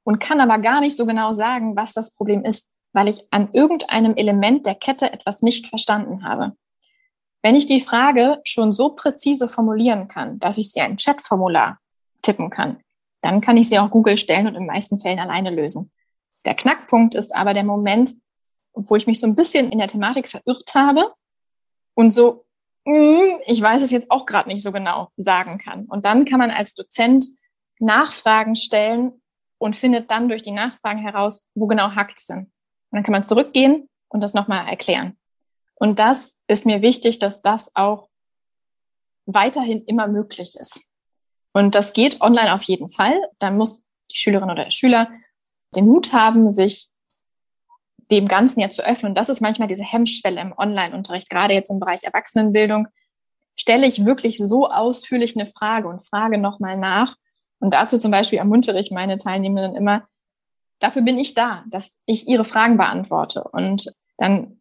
und kann aber gar nicht so genau sagen, was das Problem ist, weil ich an irgendeinem Element der Kette etwas nicht verstanden habe. Wenn ich die Frage schon so präzise formulieren kann, dass ich sie ein Chatformular tippen kann, dann kann ich sie auch Google stellen und in den meisten Fällen alleine lösen. Der Knackpunkt ist aber der Moment, wo ich mich so ein bisschen in der Thematik verirrt habe und so, mm, ich weiß es jetzt auch gerade nicht so genau sagen kann. Und dann kann man als Dozent Nachfragen stellen und findet dann durch die Nachfragen heraus, wo genau hackt es denn. Und dann kann man zurückgehen und das nochmal erklären. Und das ist mir wichtig, dass das auch weiterhin immer möglich ist. Und das geht online auf jeden Fall. Da muss die Schülerin oder der Schüler den Mut haben, sich dem Ganzen ja zu öffnen. Und das ist manchmal diese Hemmschwelle im Online-Unterricht, gerade jetzt im Bereich Erwachsenenbildung. Stelle ich wirklich so ausführlich eine Frage und frage nochmal nach. Und dazu zum Beispiel ermuntere ich meine Teilnehmenden immer, dafür bin ich da, dass ich ihre Fragen beantworte. Und dann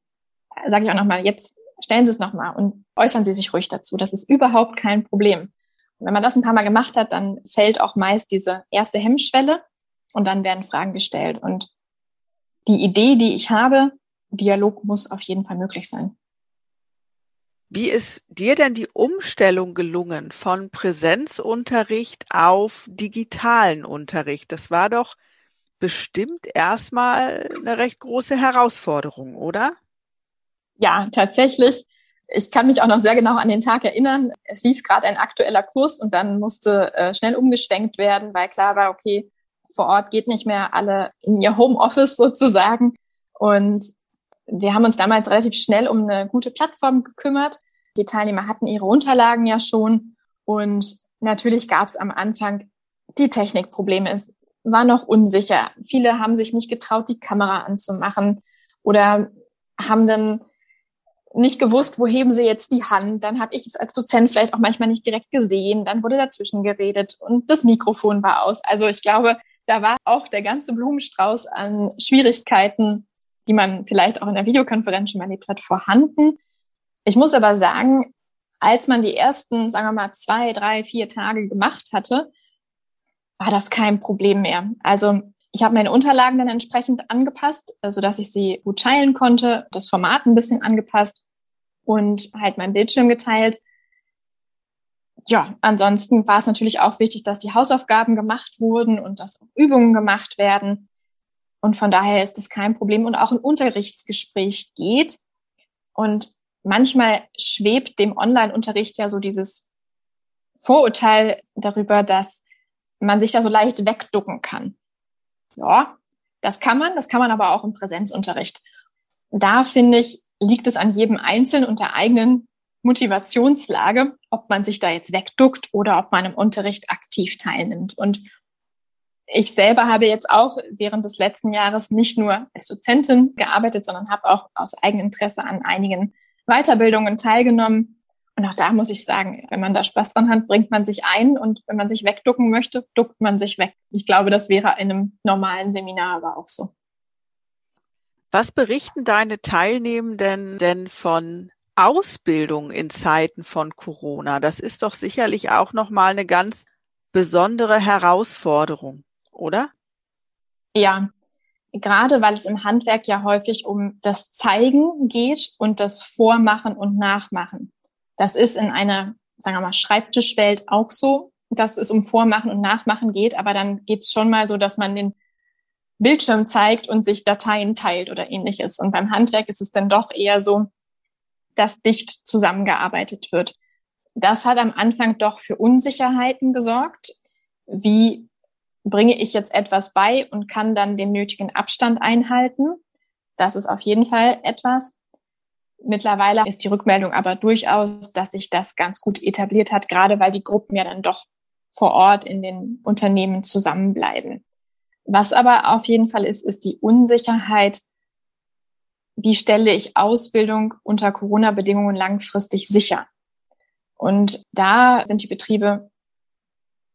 sage ich auch nochmal, jetzt stellen Sie es nochmal und äußern Sie sich ruhig dazu. Das ist überhaupt kein Problem. Und wenn man das ein paar Mal gemacht hat, dann fällt auch meist diese erste Hemmschwelle und dann werden Fragen gestellt. Und die Idee, die ich habe, Dialog muss auf jeden Fall möglich sein. Wie ist dir denn die Umstellung gelungen von Präsenzunterricht auf digitalen Unterricht? Das war doch bestimmt erstmal eine recht große Herausforderung, oder? Ja, tatsächlich. Ich kann mich auch noch sehr genau an den Tag erinnern. Es lief gerade ein aktueller Kurs und dann musste äh, schnell umgeschwenkt werden, weil klar war, okay, vor Ort geht nicht mehr alle in ihr Homeoffice sozusagen. Und wir haben uns damals relativ schnell um eine gute Plattform gekümmert. Die Teilnehmer hatten ihre Unterlagen ja schon. Und natürlich gab es am Anfang die Technikprobleme. Es war noch unsicher. Viele haben sich nicht getraut, die Kamera anzumachen oder haben dann nicht gewusst, wo heben sie jetzt die Hand. Dann habe ich es als Dozent vielleicht auch manchmal nicht direkt gesehen. Dann wurde dazwischen geredet und das Mikrofon war aus. Also ich glaube, da war auch der ganze Blumenstrauß an Schwierigkeiten, die man vielleicht auch in der Videokonferenz schon erlebt hat, vorhanden. Ich muss aber sagen, als man die ersten, sagen wir mal, zwei, drei, vier Tage gemacht hatte, war das kein Problem mehr. Also ich habe meine Unterlagen dann entsprechend angepasst, sodass ich sie gut teilen konnte, das Format ein bisschen angepasst und halt mein Bildschirm geteilt ja, ansonsten war es natürlich auch wichtig, dass die Hausaufgaben gemacht wurden und dass auch Übungen gemacht werden. Und von daher ist es kein Problem. Und auch ein Unterrichtsgespräch geht. Und manchmal schwebt dem Online-Unterricht ja so dieses Vorurteil darüber, dass man sich da so leicht wegducken kann. Ja, das kann man, das kann man aber auch im Präsenzunterricht. Da finde ich, liegt es an jedem Einzelnen und der eigenen Motivationslage, ob man sich da jetzt wegduckt oder ob man im Unterricht aktiv teilnimmt. Und ich selber habe jetzt auch während des letzten Jahres nicht nur als Dozentin gearbeitet, sondern habe auch aus eigenem Interesse an einigen Weiterbildungen teilgenommen. Und auch da muss ich sagen, wenn man da Spaß dran hat, bringt man sich ein und wenn man sich wegducken möchte, duckt man sich weg. Ich glaube, das wäre in einem normalen Seminar aber auch so. Was berichten deine Teilnehmenden denn von Ausbildung in Zeiten von Corona? Das ist doch sicherlich auch noch mal eine ganz besondere Herausforderung, oder? Ja, gerade weil es im Handwerk ja häufig um das Zeigen geht und das Vormachen und Nachmachen. Das ist in einer, sagen wir mal, Schreibtischwelt auch so, dass es um Vormachen und Nachmachen geht, aber dann geht es schon mal so, dass man den Bildschirm zeigt und sich Dateien teilt oder ähnliches. Und beim Handwerk ist es dann doch eher so, dass dicht zusammengearbeitet wird. Das hat am Anfang doch für Unsicherheiten gesorgt. Wie bringe ich jetzt etwas bei und kann dann den nötigen Abstand einhalten? Das ist auf jeden Fall etwas. Mittlerweile ist die Rückmeldung aber durchaus, dass sich das ganz gut etabliert hat, gerade weil die Gruppen ja dann doch vor Ort in den Unternehmen zusammenbleiben. Was aber auf jeden Fall ist, ist die Unsicherheit, wie stelle ich Ausbildung unter Corona-Bedingungen langfristig sicher? Und da sind die Betriebe,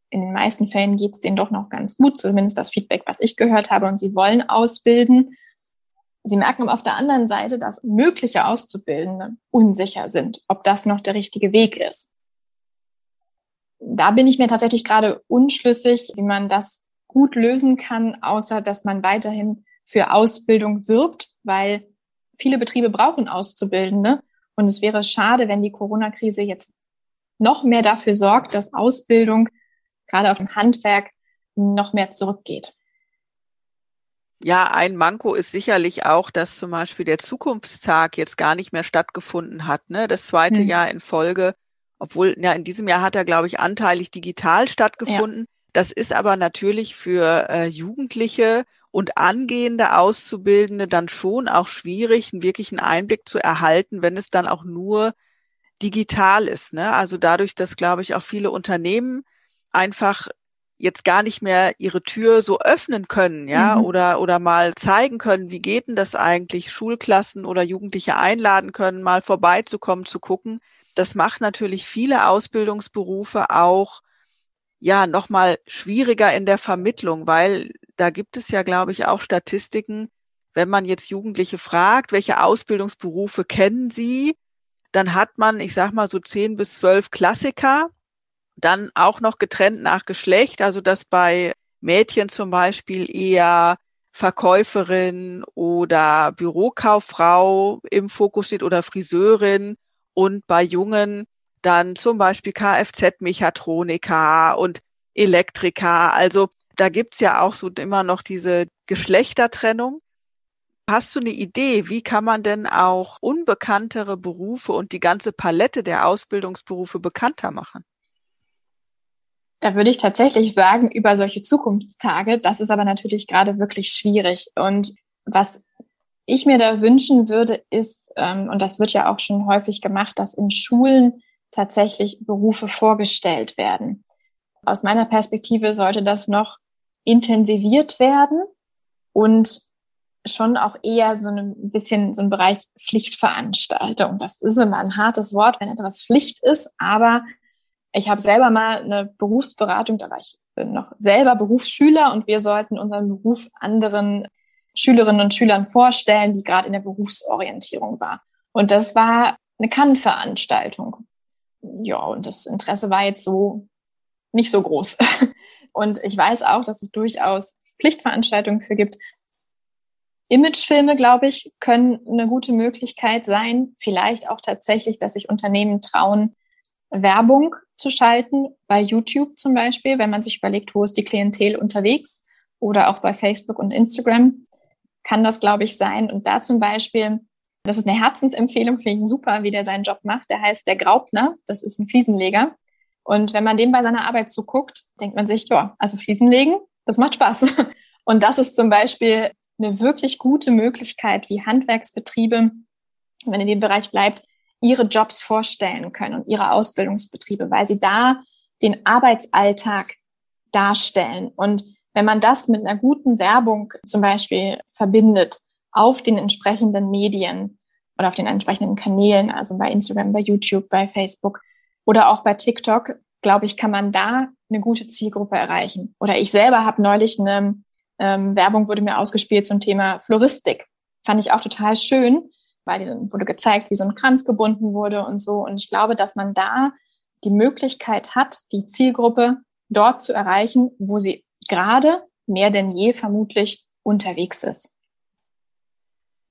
in den meisten Fällen geht es denen doch noch ganz gut, zumindest das Feedback, was ich gehört habe, und sie wollen ausbilden. Sie merken auf der anderen Seite, dass mögliche Auszubildende unsicher sind, ob das noch der richtige Weg ist. Da bin ich mir tatsächlich gerade unschlüssig, wie man das gut lösen kann, außer dass man weiterhin für Ausbildung wirbt, weil viele Betriebe brauchen Auszubildende. Und es wäre schade, wenn die Corona-Krise jetzt noch mehr dafür sorgt, dass Ausbildung gerade auf dem Handwerk noch mehr zurückgeht. Ja, ein Manko ist sicherlich auch, dass zum Beispiel der Zukunftstag jetzt gar nicht mehr stattgefunden hat. Ne? Das zweite hm. Jahr in Folge, obwohl ja in diesem Jahr hat er, glaube ich, anteilig digital stattgefunden. Ja. Das ist aber natürlich für äh, Jugendliche und angehende Auszubildende dann schon auch schwierig, einen wirklichen Einblick zu erhalten, wenn es dann auch nur digital ist. Ne? Also dadurch, dass, glaube ich, auch viele Unternehmen einfach jetzt gar nicht mehr ihre Tür so öffnen können, ja, mhm. oder, oder mal zeigen können, wie geht denn das eigentlich, Schulklassen oder Jugendliche einladen können, mal vorbeizukommen, zu gucken. Das macht natürlich viele Ausbildungsberufe auch, ja, nochmal schwieriger in der Vermittlung, weil da gibt es ja, glaube ich, auch Statistiken, wenn man jetzt Jugendliche fragt, welche Ausbildungsberufe kennen sie, dann hat man, ich sag mal, so zehn bis zwölf Klassiker, dann auch noch getrennt nach Geschlecht, also dass bei Mädchen zum Beispiel eher Verkäuferin oder Bürokauffrau im Fokus steht oder Friseurin und bei Jungen dann zum Beispiel Kfz-Mechatroniker und Elektriker. Also da gibt's ja auch so immer noch diese Geschlechtertrennung. Hast du eine Idee, wie kann man denn auch unbekanntere Berufe und die ganze Palette der Ausbildungsberufe bekannter machen? Da würde ich tatsächlich sagen, über solche Zukunftstage, das ist aber natürlich gerade wirklich schwierig. Und was ich mir da wünschen würde, ist, ähm, und das wird ja auch schon häufig gemacht, dass in Schulen tatsächlich Berufe vorgestellt werden. Aus meiner Perspektive sollte das noch intensiviert werden und schon auch eher so ein bisschen so ein Bereich Pflichtveranstaltung. Das ist immer ein hartes Wort, wenn etwas Pflicht ist, aber ich habe selber mal eine Berufsberatung, da war ich noch selber Berufsschüler und wir sollten unseren Beruf anderen Schülerinnen und Schülern vorstellen, die gerade in der Berufsorientierung war. Und das war eine Kannveranstaltung. Ja, und das Interesse war jetzt so nicht so groß. Und ich weiß auch, dass es durchaus Pflichtveranstaltungen für gibt. Imagefilme, glaube ich, können eine gute Möglichkeit sein. Vielleicht auch tatsächlich, dass sich Unternehmen trauen, Werbung zu schalten, bei YouTube zum Beispiel, wenn man sich überlegt, wo ist die Klientel unterwegs oder auch bei Facebook und Instagram, kann das, glaube ich, sein. Und da zum Beispiel das ist eine Herzensempfehlung, finde ich super, wie der seinen Job macht. Der heißt der Graupner, das ist ein Fliesenleger. Und wenn man dem bei seiner Arbeit zuguckt, denkt man sich, ja, also Fliesen legen, das macht Spaß. Und das ist zum Beispiel eine wirklich gute Möglichkeit, wie Handwerksbetriebe, wenn in dem Bereich bleibt, ihre Jobs vorstellen können und ihre Ausbildungsbetriebe, weil sie da den Arbeitsalltag darstellen. Und wenn man das mit einer guten Werbung zum Beispiel verbindet auf den entsprechenden Medien oder auf den entsprechenden Kanälen, also bei Instagram, bei YouTube, bei Facebook oder auch bei TikTok, glaube ich, kann man da eine gute Zielgruppe erreichen. Oder ich selber habe neulich eine ähm, Werbung wurde mir ausgespielt zum Thema Floristik. Fand ich auch total schön, weil dann wurde gezeigt, wie so ein Kranz gebunden wurde und so. Und ich glaube, dass man da die Möglichkeit hat, die Zielgruppe dort zu erreichen, wo sie gerade mehr denn je vermutlich unterwegs ist.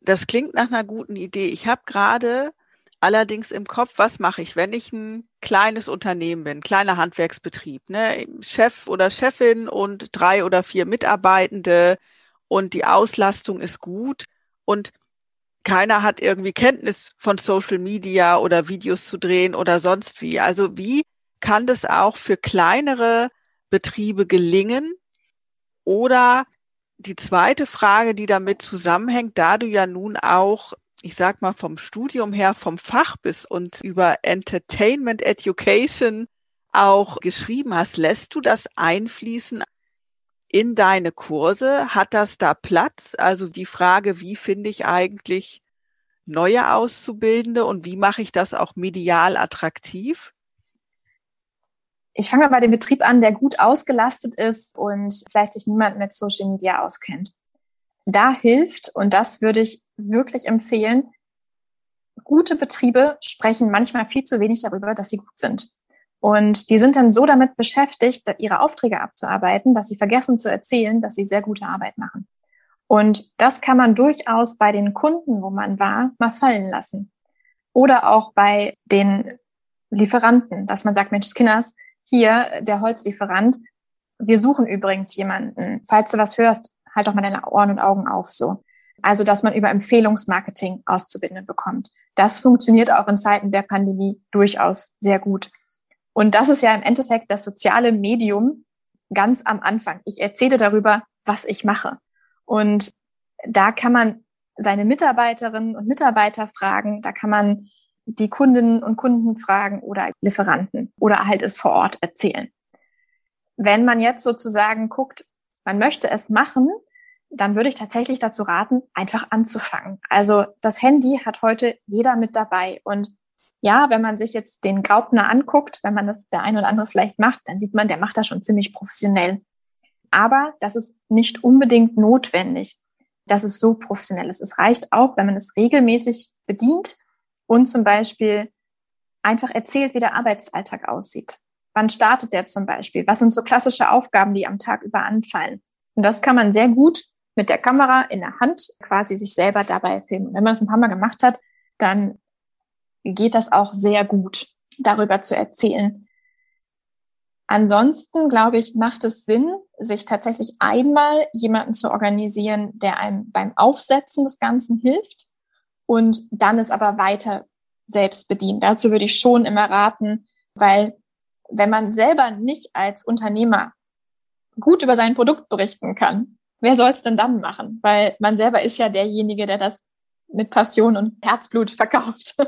Das klingt nach einer guten Idee. Ich habe gerade allerdings im Kopf, was mache ich, wenn ich ein kleines Unternehmen bin, kleiner Handwerksbetrieb, ne? Chef oder Chefin und drei oder vier Mitarbeitende und die Auslastung ist gut und keiner hat irgendwie Kenntnis von Social Media oder Videos zu drehen oder sonst wie. Also wie kann das auch für kleinere Betriebe gelingen? Oder die zweite Frage, die damit zusammenhängt, da du ja nun auch, ich sag mal, vom Studium her vom Fach bist und über Entertainment Education auch geschrieben hast, lässt du das einfließen in deine Kurse? Hat das da Platz? Also die Frage, wie finde ich eigentlich neue Auszubildende und wie mache ich das auch medial attraktiv? Ich fange mal bei dem Betrieb an, der gut ausgelastet ist und vielleicht sich niemand mit Social Media auskennt. Da hilft, und das würde ich wirklich empfehlen, gute Betriebe sprechen manchmal viel zu wenig darüber, dass sie gut sind. Und die sind dann so damit beschäftigt, ihre Aufträge abzuarbeiten, dass sie vergessen zu erzählen, dass sie sehr gute Arbeit machen. Und das kann man durchaus bei den Kunden, wo man war, mal fallen lassen. Oder auch bei den Lieferanten, dass man sagt, Mensch, Skinners, hier der Holzlieferant, wir suchen übrigens jemanden. Falls du was hörst, halt doch mal deine Ohren und Augen auf, so. Also, dass man über Empfehlungsmarketing Auszubildende bekommt. Das funktioniert auch in Zeiten der Pandemie durchaus sehr gut. Und das ist ja im Endeffekt das soziale Medium ganz am Anfang. Ich erzähle darüber, was ich mache. Und da kann man seine Mitarbeiterinnen und Mitarbeiter fragen, da kann man die Kundinnen und Kunden fragen oder Lieferanten oder halt es vor Ort erzählen. Wenn man jetzt sozusagen guckt, man möchte es machen, dann würde ich tatsächlich dazu raten, einfach anzufangen. Also das Handy hat heute jeder mit dabei und ja, wenn man sich jetzt den Graupner anguckt, wenn man das der ein oder andere vielleicht macht, dann sieht man, der macht das schon ziemlich professionell. Aber das ist nicht unbedingt notwendig, dass es so professionell ist. Es reicht auch, wenn man es regelmäßig bedient und zum Beispiel einfach erzählt, wie der Arbeitsalltag aussieht. Wann startet der zum Beispiel? Was sind so klassische Aufgaben, die am Tag über anfallen? Und das kann man sehr gut mit der Kamera in der Hand quasi sich selber dabei filmen. wenn man das ein paar Mal gemacht hat, dann geht das auch sehr gut, darüber zu erzählen. Ansonsten, glaube ich, macht es Sinn, sich tatsächlich einmal jemanden zu organisieren, der einem beim Aufsetzen des Ganzen hilft und dann es aber weiter selbst bedient. Dazu würde ich schon immer raten, weil wenn man selber nicht als Unternehmer gut über sein Produkt berichten kann, wer soll es denn dann machen? Weil man selber ist ja derjenige, der das mit Passion und Herzblut verkauft.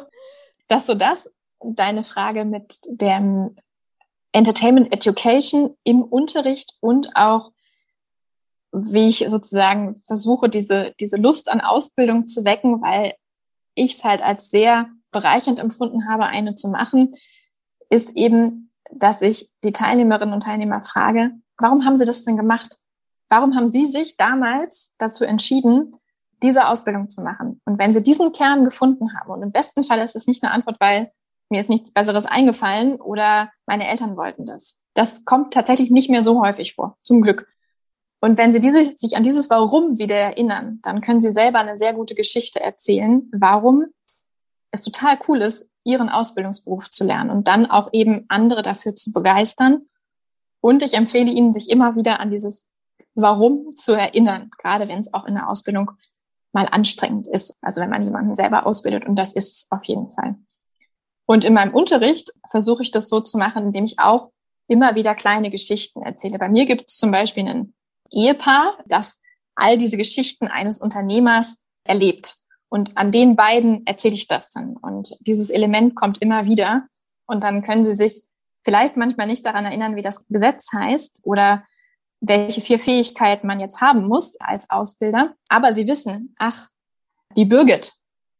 Das so das. Deine Frage mit dem Entertainment Education im Unterricht und auch, wie ich sozusagen versuche, diese, diese Lust an Ausbildung zu wecken, weil ich es halt als sehr bereichernd empfunden habe, eine zu machen, ist eben, dass ich die Teilnehmerinnen und Teilnehmer frage, warum haben sie das denn gemacht? Warum haben sie sich damals dazu entschieden, diese Ausbildung zu machen? Und wenn sie diesen Kern gefunden haben, und im besten Fall ist es nicht eine Antwort, weil mir ist nichts Besseres eingefallen oder meine Eltern wollten das. Das kommt tatsächlich nicht mehr so häufig vor, zum Glück. Und wenn Sie diese, sich an dieses Warum wieder erinnern, dann können Sie selber eine sehr gute Geschichte erzählen, warum es total cool ist, Ihren Ausbildungsberuf zu lernen und dann auch eben andere dafür zu begeistern. Und ich empfehle Ihnen, sich immer wieder an dieses Warum zu erinnern, gerade wenn es auch in der Ausbildung mal anstrengend ist. Also wenn man jemanden selber ausbildet und das ist es auf jeden Fall. Und in meinem Unterricht versuche ich das so zu machen, indem ich auch immer wieder kleine Geschichten erzähle. Bei mir gibt es zum Beispiel ein Ehepaar, das all diese Geschichten eines Unternehmers erlebt. Und an den beiden erzähle ich das dann. Und dieses Element kommt immer wieder. Und dann können Sie sich vielleicht manchmal nicht daran erinnern, wie das Gesetz heißt oder welche vier Fähigkeiten man jetzt haben muss als Ausbilder. Aber Sie wissen, ach, die Birgit,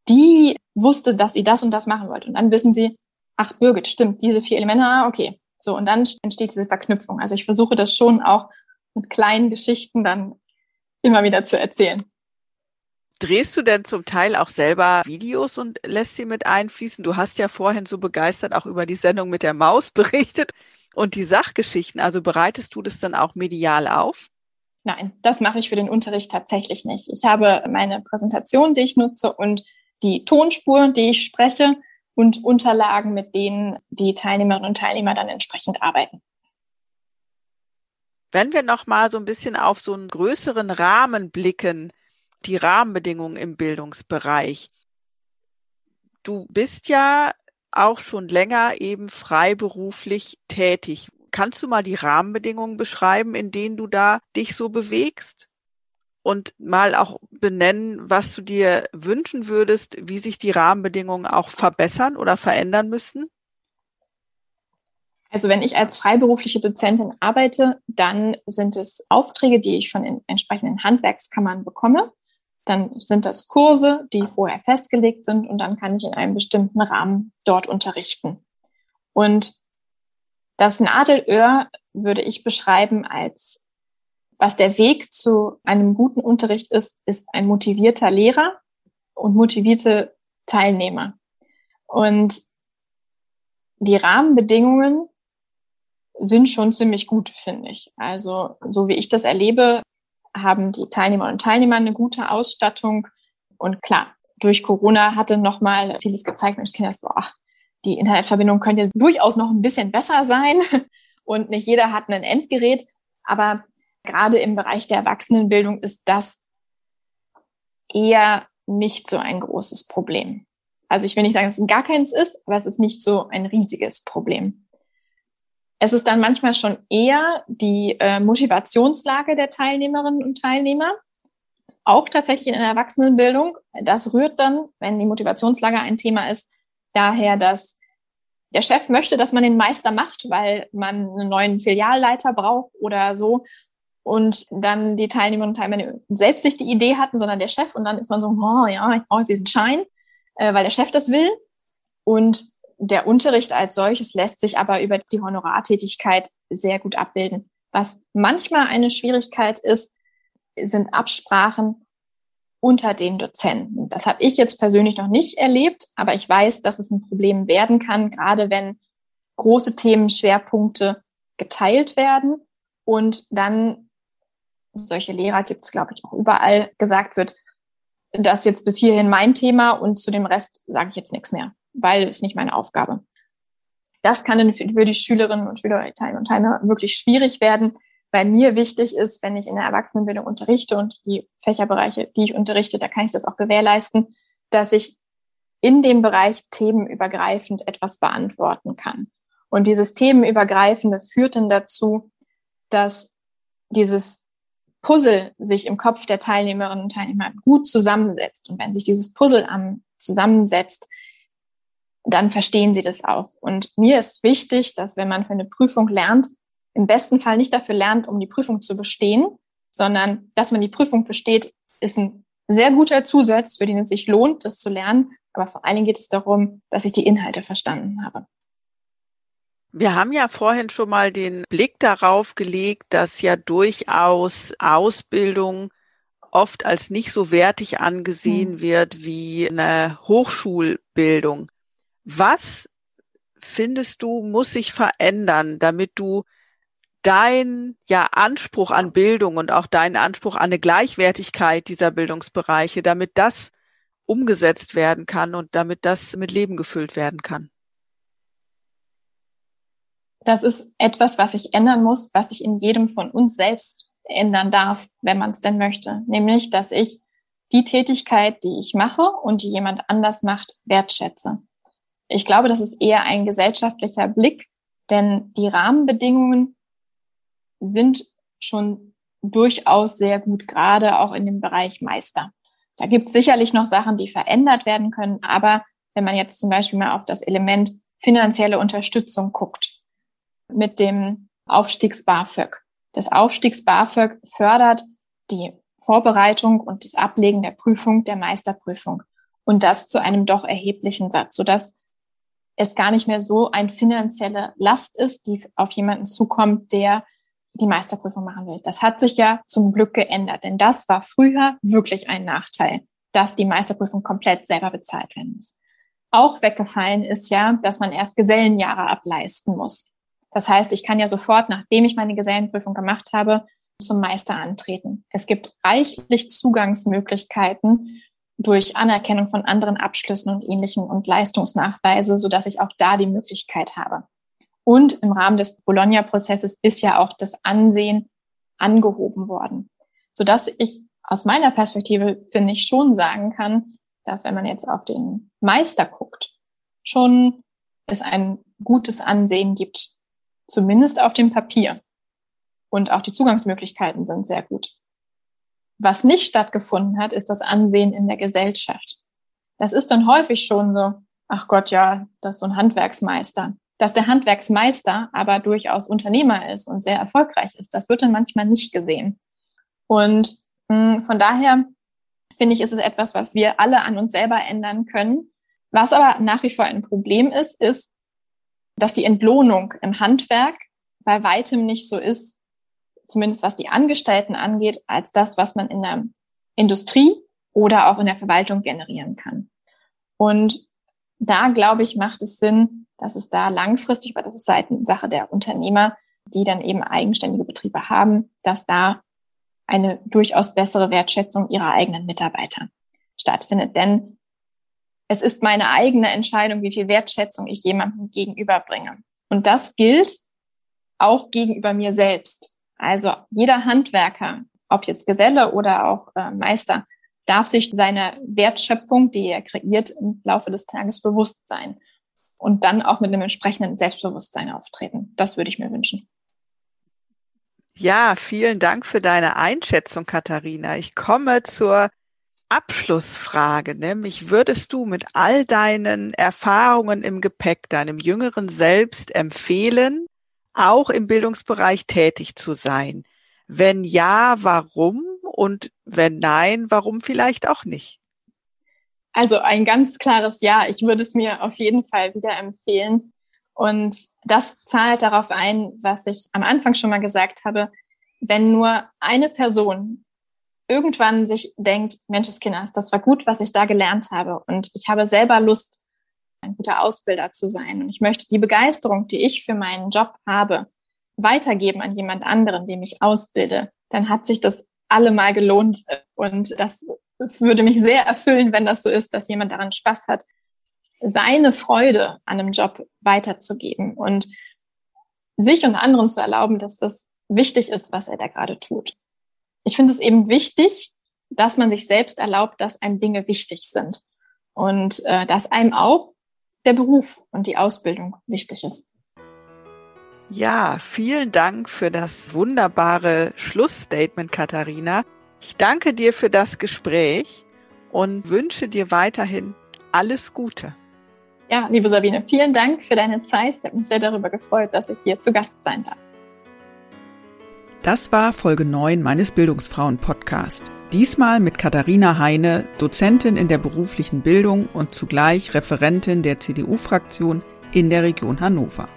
die wusste, dass sie das und das machen wollte. Und dann wissen Sie, ach, Birgit, stimmt, diese vier Elemente, ah, okay. So, und dann entsteht diese Verknüpfung. Also ich versuche das schon auch mit kleinen Geschichten dann immer wieder zu erzählen. Drehst du denn zum Teil auch selber Videos und lässt sie mit einfließen? Du hast ja vorhin so begeistert auch über die Sendung mit der Maus berichtet und die Sachgeschichten. Also bereitest du das dann auch medial auf? Nein, das mache ich für den Unterricht tatsächlich nicht. Ich habe meine Präsentation, die ich nutze und die Tonspur, die ich spreche und Unterlagen, mit denen die Teilnehmerinnen und Teilnehmer dann entsprechend arbeiten. Wenn wir noch mal so ein bisschen auf so einen größeren Rahmen blicken, die Rahmenbedingungen im Bildungsbereich. Du bist ja auch schon länger eben freiberuflich tätig. Kannst du mal die Rahmenbedingungen beschreiben, in denen du da dich so bewegst? Und mal auch benennen, was du dir wünschen würdest, wie sich die Rahmenbedingungen auch verbessern oder verändern müssen? Also wenn ich als freiberufliche Dozentin arbeite, dann sind es Aufträge, die ich von den entsprechenden Handwerkskammern bekomme. Dann sind das Kurse, die vorher festgelegt sind und dann kann ich in einem bestimmten Rahmen dort unterrichten. Und das Nadelöhr würde ich beschreiben als, was der Weg zu einem guten Unterricht ist, ist ein motivierter Lehrer und motivierte Teilnehmer. Und die Rahmenbedingungen sind schon ziemlich gut, finde ich. Also, so wie ich das erlebe, haben die Teilnehmerinnen und Teilnehmer eine gute Ausstattung. Und klar, durch Corona hatte nochmal vieles gezeigt, Mensch, Kinder, so, ach, die Internetverbindung könnte durchaus noch ein bisschen besser sein. Und nicht jeder hat ein Endgerät. Aber gerade im Bereich der Erwachsenenbildung ist das eher nicht so ein großes Problem. Also ich will nicht sagen, dass es gar keins ist, aber es ist nicht so ein riesiges Problem. Es ist dann manchmal schon eher die äh, Motivationslage der Teilnehmerinnen und Teilnehmer, auch tatsächlich in der Erwachsenenbildung. Das rührt dann, wenn die Motivationslage ein Thema ist, daher, dass der Chef möchte, dass man den Meister macht, weil man einen neuen Filialleiter braucht oder so. Und dann die Teilnehmerinnen und Teilnehmer selbst nicht die Idee hatten, sondern der Chef. Und dann ist man so, oh ja, ich brauche diesen Schein, äh, weil der Chef das will. Und der Unterricht als solches lässt sich aber über die Honorartätigkeit sehr gut abbilden. Was manchmal eine Schwierigkeit ist, sind Absprachen unter den Dozenten. Das habe ich jetzt persönlich noch nicht erlebt, aber ich weiß, dass es ein Problem werden kann, gerade wenn große Themenschwerpunkte geteilt werden und dann solche Lehrer gibt es, glaube ich, auch überall gesagt wird, das jetzt bis hierhin mein Thema und zu dem Rest sage ich jetzt nichts mehr weil es nicht meine Aufgabe. Das kann für die Schülerinnen und Schüler, und Teilnehmer wirklich schwierig werden, weil mir wichtig ist, wenn ich in der Erwachsenenbildung unterrichte und die Fächerbereiche, die ich unterrichte, da kann ich das auch gewährleisten, dass ich in dem Bereich themenübergreifend etwas beantworten kann. Und dieses themenübergreifende führt dann dazu, dass dieses Puzzle sich im Kopf der Teilnehmerinnen und Teilnehmer gut zusammensetzt. Und wenn sich dieses Puzzle am zusammensetzt, dann verstehen sie das auch. Und mir ist wichtig, dass wenn man für eine Prüfung lernt, im besten Fall nicht dafür lernt, um die Prüfung zu bestehen, sondern dass man die Prüfung besteht, ist ein sehr guter Zusatz, für den es sich lohnt, das zu lernen. Aber vor allen Dingen geht es darum, dass ich die Inhalte verstanden habe. Wir haben ja vorhin schon mal den Blick darauf gelegt, dass ja durchaus Ausbildung oft als nicht so wertig angesehen hm. wird wie eine Hochschulbildung. Was findest du, muss sich verändern, damit du dein ja, Anspruch an Bildung und auch deinen Anspruch an eine Gleichwertigkeit dieser Bildungsbereiche, damit das umgesetzt werden kann und damit das mit Leben gefüllt werden kann? Das ist etwas, was sich ändern muss, was sich in jedem von uns selbst ändern darf, wenn man es denn möchte. Nämlich, dass ich die Tätigkeit, die ich mache und die jemand anders macht, wertschätze. Ich glaube, das ist eher ein gesellschaftlicher Blick, denn die Rahmenbedingungen sind schon durchaus sehr gut, gerade auch in dem Bereich Meister. Da gibt es sicherlich noch Sachen, die verändert werden können, aber wenn man jetzt zum Beispiel mal auf das Element finanzielle Unterstützung guckt, mit dem Aufstiegs-BAföG. Das Aufstiegs-BAföG fördert die Vorbereitung und das Ablegen der Prüfung, der Meisterprüfung. Und das zu einem doch erheblichen Satz, sodass es gar nicht mehr so ein finanzielle Last ist, die auf jemanden zukommt, der die Meisterprüfung machen will. Das hat sich ja zum Glück geändert, denn das war früher wirklich ein Nachteil, dass die Meisterprüfung komplett selber bezahlt werden muss. Auch weggefallen ist ja, dass man erst Gesellenjahre ableisten muss. Das heißt, ich kann ja sofort, nachdem ich meine Gesellenprüfung gemacht habe, zum Meister antreten. Es gibt reichlich Zugangsmöglichkeiten durch Anerkennung von anderen Abschlüssen und ähnlichen und Leistungsnachweise, so dass ich auch da die Möglichkeit habe. Und im Rahmen des Bologna-Prozesses ist ja auch das Ansehen angehoben worden, so dass ich aus meiner Perspektive, finde ich, schon sagen kann, dass wenn man jetzt auf den Meister guckt, schon es ein gutes Ansehen gibt, zumindest auf dem Papier. Und auch die Zugangsmöglichkeiten sind sehr gut. Was nicht stattgefunden hat, ist das Ansehen in der Gesellschaft. Das ist dann häufig schon so, ach Gott, ja, das ist so ein Handwerksmeister. Dass der Handwerksmeister aber durchaus Unternehmer ist und sehr erfolgreich ist, das wird dann manchmal nicht gesehen. Und mh, hm, von daher finde ich, ist es etwas, was wir alle an uns selber ändern können. Was aber nach wie vor ein Problem ist, ist, dass die Entlohnung im Handwerk bei weitem nicht so ist, zumindest was die Angestellten angeht, als das, was man in der Industrie oder auch in der Verwaltung generieren kann. Und da, glaube ich, macht es Sinn, dass es da langfristig, weil das ist Seitensache der Unternehmer, die dann eben eigenständige Betriebe haben, dass da eine durchaus bessere Wertschätzung ihrer eigenen Mitarbeiter stattfindet. Denn es ist meine eigene Entscheidung, wie viel Wertschätzung ich jemandem gegenüberbringe. Und das gilt auch gegenüber mir selbst. Also jeder Handwerker, ob jetzt Geselle oder auch äh, Meister, darf sich seiner Wertschöpfung, die er kreiert, im Laufe des Tages bewusst sein und dann auch mit einem entsprechenden Selbstbewusstsein auftreten. Das würde ich mir wünschen. Ja, vielen Dank für deine Einschätzung, Katharina. Ich komme zur Abschlussfrage, nämlich würdest du mit all deinen Erfahrungen im Gepäck deinem jüngeren Selbst empfehlen, auch im Bildungsbereich tätig zu sein? Wenn ja, warum? Und wenn nein, warum vielleicht auch nicht? Also ein ganz klares Ja. Ich würde es mir auf jeden Fall wieder empfehlen. Und das zahlt darauf ein, was ich am Anfang schon mal gesagt habe. Wenn nur eine Person irgendwann sich denkt, Menscheskinders, das war gut, was ich da gelernt habe. Und ich habe selber Lust, ein guter Ausbilder zu sein. Und ich möchte die Begeisterung, die ich für meinen Job habe, weitergeben an jemand anderen, dem ich ausbilde. Dann hat sich das allemal gelohnt. Und das würde mich sehr erfüllen, wenn das so ist, dass jemand daran Spaß hat, seine Freude an einem Job weiterzugeben und sich und anderen zu erlauben, dass das wichtig ist, was er da gerade tut. Ich finde es eben wichtig, dass man sich selbst erlaubt, dass einem Dinge wichtig sind und äh, dass einem auch der Beruf und die Ausbildung wichtig ist. Ja, vielen Dank für das wunderbare Schlussstatement, Katharina. Ich danke dir für das Gespräch und wünsche dir weiterhin alles Gute. Ja, liebe Sabine, vielen Dank für deine Zeit. Ich habe mich sehr darüber gefreut, dass ich hier zu Gast sein darf. Das war Folge 9 meines Bildungsfrauen-Podcast. Diesmal mit Katharina Heine, Dozentin in der beruflichen Bildung und zugleich Referentin der CDU-Fraktion in der Region Hannover.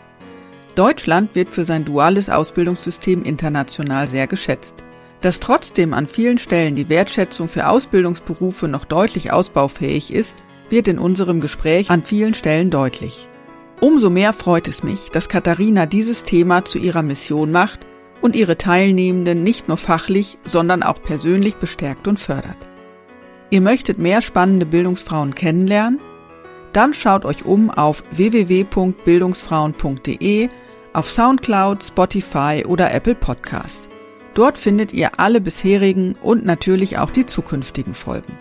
Deutschland wird für sein duales Ausbildungssystem international sehr geschätzt. Dass trotzdem an vielen Stellen die Wertschätzung für Ausbildungsberufe noch deutlich ausbaufähig ist, wird in unserem Gespräch an vielen Stellen deutlich. Umso mehr freut es mich, dass Katharina dieses Thema zu ihrer Mission macht und ihre Teilnehmenden nicht nur fachlich, sondern auch persönlich bestärkt und fördert. Ihr möchtet mehr spannende Bildungsfrauen kennenlernen? Dann schaut euch um auf www.bildungsfrauen.de, auf Soundcloud, Spotify oder Apple Podcasts. Dort findet ihr alle bisherigen und natürlich auch die zukünftigen Folgen.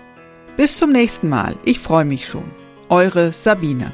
Bis zum nächsten Mal. Ich freue mich schon. Eure Sabine.